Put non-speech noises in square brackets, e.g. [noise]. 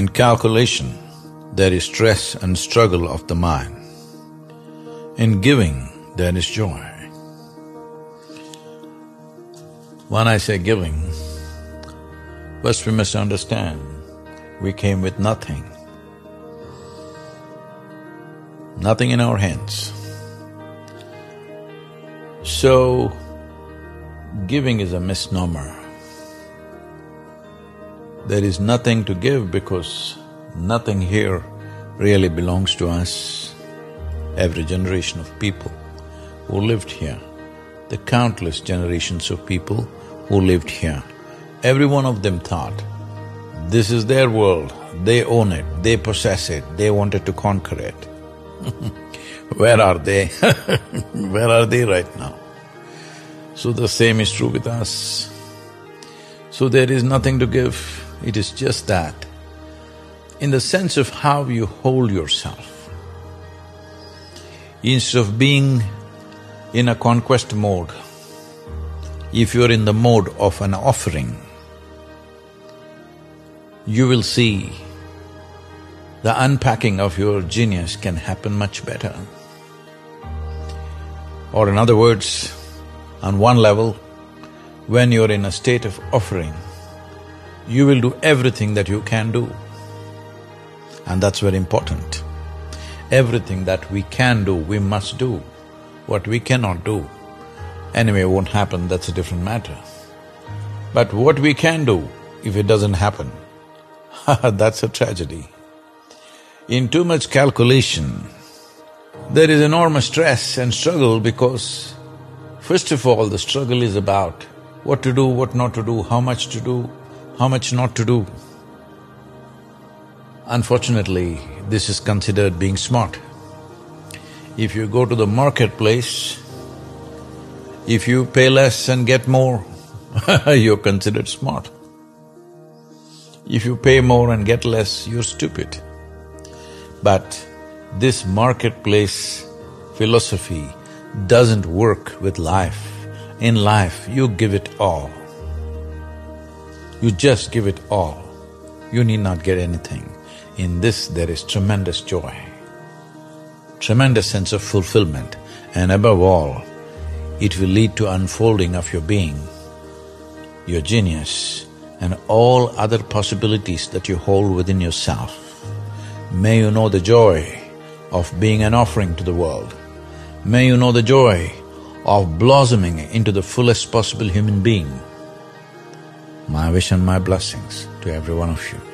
In calculation, there is stress and struggle of the mind. In giving, there is joy. When I say giving, first we must understand, we came with nothing. Nothing in our hands. So, giving is a misnomer. There is nothing to give because nothing here really belongs to us. Every generation of people who lived here, the countless generations of people who lived here, every one of them thought, this is their world, they own it, they possess it, they wanted to conquer it. [laughs] Where are they? [laughs] Where are they right now? So the same is true with us. So there is nothing to give, it is just that. In the sense of how you hold yourself, instead of being in a conquest mode, if you're in the mode of an offering, you will see the unpacking of your genius can happen much better. Or in other words, on one level, when you're in a state of offering, you will do everything that you can do. And that's very important. Everything that we can do, we must do. What we cannot do, anyway won't happen, that's a different matter. But what we can do, if it doesn't happen, [laughs] that's a tragedy. In too much calculation, there is enormous stress and struggle because first of all, the struggle is about what to do, what not to do, how much to do, how much not to do. Unfortunately, this is considered being smart. If you go to the marketplace, if you pay less and get more, [laughs] you're considered smart. If you pay more and get less, you're stupid. But this marketplace philosophy doesn't work with life. In life, you give it all. You just give it all. You need not get anything. In this, there is tremendous joy, tremendous sense of fulfillment, and above all, it will lead to unfolding of your being, your genius, and all other possibilities that you hold within yourself. May you know the joy of being an offering to the world. May you know the joy of blossoming into the fullest possible human being. My wish and my blessings to every one of you.